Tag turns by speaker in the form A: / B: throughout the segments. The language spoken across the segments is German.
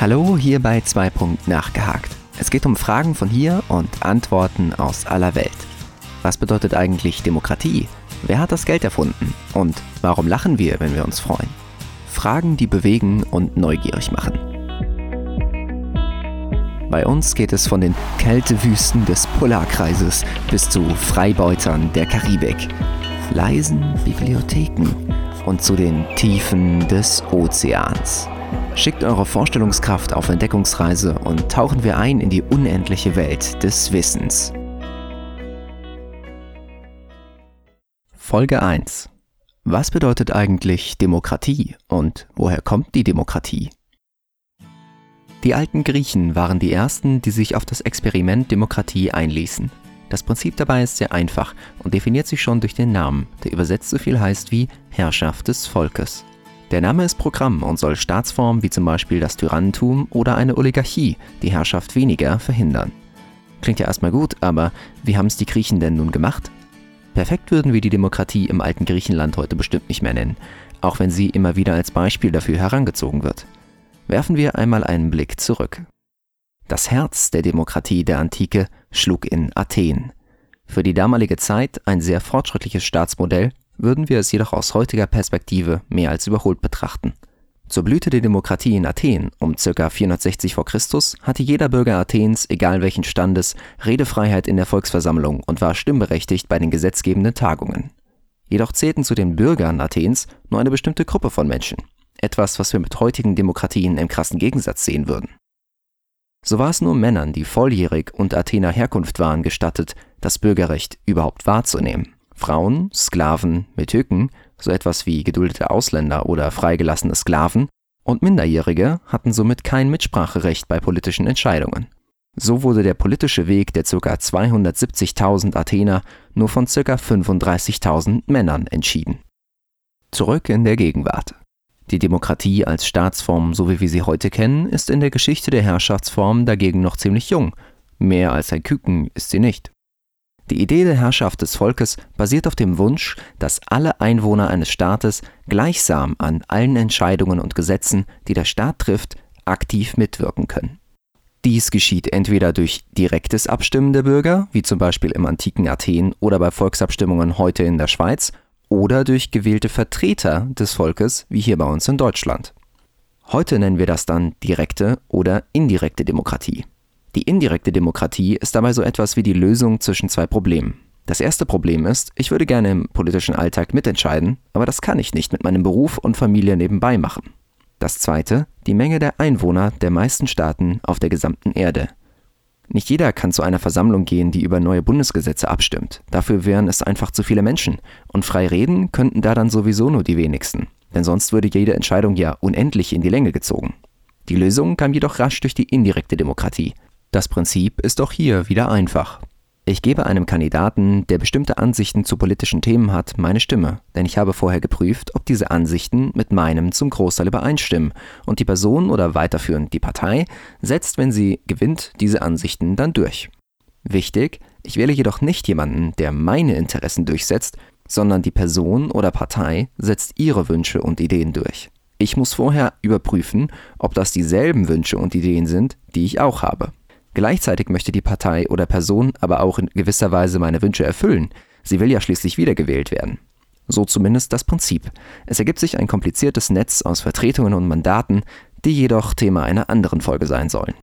A: Hallo, hier bei 2 Punkt nachgehakt. Es geht um Fragen von hier und Antworten aus aller Welt. Was bedeutet eigentlich Demokratie? Wer hat das Geld erfunden? Und warum lachen wir, wenn wir uns freuen? Fragen, die bewegen und neugierig machen. Bei uns geht es von den Kältewüsten des Polarkreises bis zu Freibeutern der Karibik, leisen Bibliotheken und zu den Tiefen des Ozeans. Schickt eure Vorstellungskraft auf Entdeckungsreise und tauchen wir ein in die unendliche Welt des Wissens. Folge 1. Was bedeutet eigentlich Demokratie und woher kommt die Demokratie? Die alten Griechen waren die ersten, die sich auf das Experiment Demokratie einließen. Das Prinzip dabei ist sehr einfach und definiert sich schon durch den Namen, der übersetzt so viel heißt wie Herrschaft des Volkes. Der Name ist Programm und soll Staatsformen wie zum Beispiel das Tyrannentum oder eine Oligarchie die Herrschaft weniger verhindern. Klingt ja erstmal gut, aber wie haben es die Griechen denn nun gemacht? Perfekt würden wir die Demokratie im alten Griechenland heute bestimmt nicht mehr nennen, auch wenn sie immer wieder als Beispiel dafür herangezogen wird. Werfen wir einmal einen Blick zurück. Das Herz der Demokratie der Antike schlug in Athen. Für die damalige Zeit ein sehr fortschrittliches Staatsmodell würden wir es jedoch aus heutiger Perspektive mehr als überholt betrachten. Zur Blüte der Demokratie in Athen um ca. 460 v. Chr. hatte jeder Bürger Athens, egal welchen Standes, Redefreiheit in der Volksversammlung und war stimmberechtigt bei den gesetzgebenden Tagungen. Jedoch zählten zu den Bürgern Athens nur eine bestimmte Gruppe von Menschen. Etwas, was wir mit heutigen Demokratien im krassen Gegensatz sehen würden. So war es nur Männern, die volljährig und Athener Herkunft waren, gestattet, das Bürgerrecht überhaupt wahrzunehmen. Frauen, Sklaven, Metyken, so etwas wie geduldete Ausländer oder freigelassene Sklaven, und Minderjährige hatten somit kein Mitspracherecht bei politischen Entscheidungen. So wurde der politische Weg der ca. 270.000 Athener nur von ca. 35.000 Männern entschieden. Zurück in der Gegenwart. Die Demokratie als Staatsform, so wie wir sie heute kennen, ist in der Geschichte der Herrschaftsform dagegen noch ziemlich jung. Mehr als ein Küken ist sie nicht. Die Idee der Herrschaft des Volkes basiert auf dem Wunsch, dass alle Einwohner eines Staates gleichsam an allen Entscheidungen und Gesetzen, die der Staat trifft, aktiv mitwirken können. Dies geschieht entweder durch direktes Abstimmen der Bürger, wie zum Beispiel im antiken Athen oder bei Volksabstimmungen heute in der Schweiz, oder durch gewählte Vertreter des Volkes, wie hier bei uns in Deutschland. Heute nennen wir das dann direkte oder indirekte Demokratie. Die indirekte Demokratie ist dabei so etwas wie die Lösung zwischen zwei Problemen. Das erste Problem ist, ich würde gerne im politischen Alltag mitentscheiden, aber das kann ich nicht mit meinem Beruf und Familie nebenbei machen. Das zweite, die Menge der Einwohner der meisten Staaten auf der gesamten Erde. Nicht jeder kann zu einer Versammlung gehen, die über neue Bundesgesetze abstimmt. Dafür wären es einfach zu viele Menschen. Und frei reden könnten da dann sowieso nur die wenigsten. Denn sonst würde jede Entscheidung ja unendlich in die Länge gezogen. Die Lösung kam jedoch rasch durch die indirekte Demokratie. Das Prinzip ist auch hier wieder einfach. Ich gebe einem Kandidaten, der bestimmte Ansichten zu politischen Themen hat, meine Stimme, denn ich habe vorher geprüft, ob diese Ansichten mit meinem zum Großteil übereinstimmen, und die Person oder weiterführend die Partei setzt, wenn sie gewinnt, diese Ansichten dann durch. Wichtig, ich wähle jedoch nicht jemanden, der meine Interessen durchsetzt, sondern die Person oder Partei setzt ihre Wünsche und Ideen durch. Ich muss vorher überprüfen, ob das dieselben Wünsche und Ideen sind, die ich auch habe. Gleichzeitig möchte die Partei oder Person aber auch in gewisser Weise meine Wünsche erfüllen. Sie will ja schließlich wiedergewählt werden. So zumindest das Prinzip. Es ergibt sich ein kompliziertes Netz aus Vertretungen und Mandaten, die jedoch Thema einer anderen Folge sein sollen.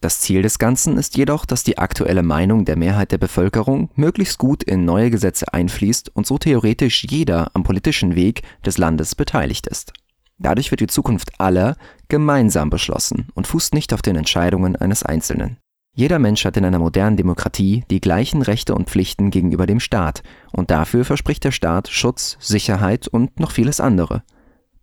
A: Das Ziel des Ganzen ist jedoch, dass die aktuelle Meinung der Mehrheit der Bevölkerung möglichst gut in neue Gesetze einfließt und so theoretisch jeder am politischen Weg des Landes beteiligt ist. Dadurch wird die Zukunft aller gemeinsam beschlossen und fußt nicht auf den Entscheidungen eines Einzelnen. Jeder Mensch hat in einer modernen Demokratie die gleichen Rechte und Pflichten gegenüber dem Staat, und dafür verspricht der Staat Schutz, Sicherheit und noch vieles andere.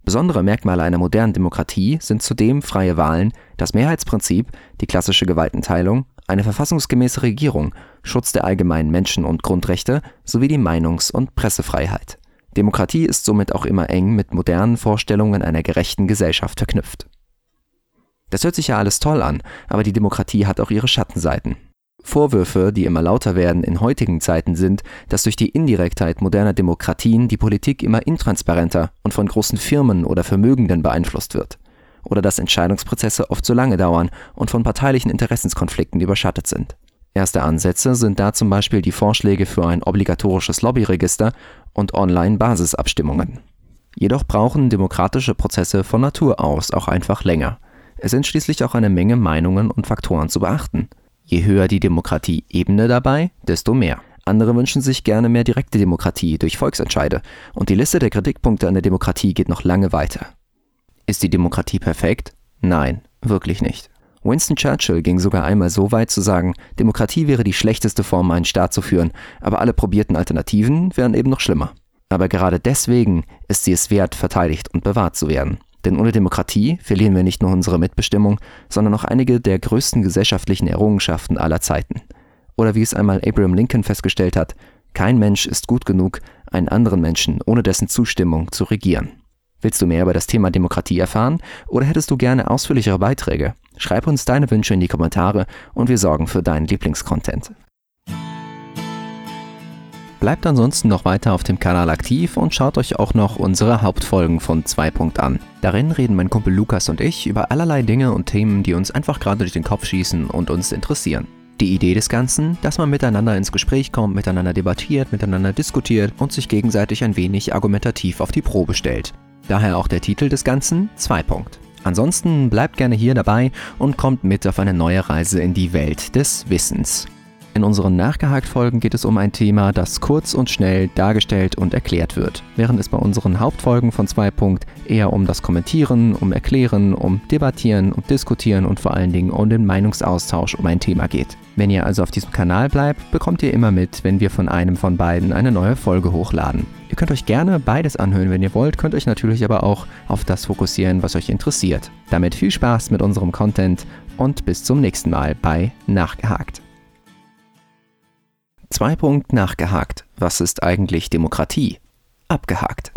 A: Besondere Merkmale einer modernen Demokratie sind zudem freie Wahlen, das Mehrheitsprinzip, die klassische Gewaltenteilung, eine verfassungsgemäße Regierung, Schutz der allgemeinen Menschen- und Grundrechte sowie die Meinungs- und Pressefreiheit. Demokratie ist somit auch immer eng mit modernen Vorstellungen einer gerechten Gesellschaft verknüpft. Das hört sich ja alles toll an, aber die Demokratie hat auch ihre Schattenseiten. Vorwürfe, die immer lauter werden in heutigen Zeiten sind, dass durch die Indirektheit moderner Demokratien die Politik immer intransparenter und von großen Firmen oder Vermögenden beeinflusst wird. oder dass Entscheidungsprozesse oft zu lange dauern und von parteilichen Interessenskonflikten überschattet sind. Erste Ansätze sind da zum Beispiel die Vorschläge für ein obligatorisches Lobbyregister und Online-Basisabstimmungen. Jedoch brauchen demokratische Prozesse von Natur aus auch einfach länger. Es sind schließlich auch eine Menge Meinungen und Faktoren zu beachten. Je höher die Demokratieebene dabei, desto mehr. Andere wünschen sich gerne mehr direkte Demokratie durch Volksentscheide und die Liste der Kritikpunkte an der Demokratie geht noch lange weiter. Ist die Demokratie perfekt? Nein, wirklich nicht. Winston Churchill ging sogar einmal so weit zu sagen, Demokratie wäre die schlechteste Form, einen Staat zu führen, aber alle probierten Alternativen wären eben noch schlimmer. Aber gerade deswegen ist sie es wert, verteidigt und bewahrt zu werden. Denn ohne Demokratie verlieren wir nicht nur unsere Mitbestimmung, sondern auch einige der größten gesellschaftlichen Errungenschaften aller Zeiten. Oder wie es einmal Abraham Lincoln festgestellt hat, kein Mensch ist gut genug, einen anderen Menschen ohne dessen Zustimmung zu regieren. Willst du mehr über das Thema Demokratie erfahren oder hättest du gerne ausführlichere Beiträge? Schreib uns deine Wünsche in die Kommentare und wir sorgen für deinen Lieblingscontent. Bleibt ansonsten noch weiter auf dem Kanal aktiv und schaut euch auch noch unsere Hauptfolgen von 2. an. Darin reden mein Kumpel Lukas und ich über allerlei Dinge und Themen, die uns einfach gerade durch den Kopf schießen und uns interessieren. Die Idee des Ganzen, dass man miteinander ins Gespräch kommt, miteinander debattiert, miteinander diskutiert und sich gegenseitig ein wenig argumentativ auf die Probe stellt. Daher auch der Titel des Ganzen 2. Ansonsten bleibt gerne hier dabei und kommt mit auf eine neue Reise in die Welt des Wissens. In unseren Nachgehakt-Folgen geht es um ein Thema, das kurz und schnell dargestellt und erklärt wird, während es bei unseren Hauptfolgen von 2 eher um das Kommentieren, um Erklären, um Debattieren, um Diskutieren und vor allen Dingen um den Meinungsaustausch um ein Thema geht. Wenn ihr also auf diesem Kanal bleibt, bekommt ihr immer mit, wenn wir von einem von beiden eine neue Folge hochladen. Ihr könnt euch gerne beides anhören, wenn ihr wollt, könnt euch natürlich aber auch auf das fokussieren, was euch interessiert. Damit viel Spaß mit unserem Content und bis zum nächsten Mal bei Nachgehakt. 2. nachgehakt. Was ist eigentlich Demokratie? Abgehakt.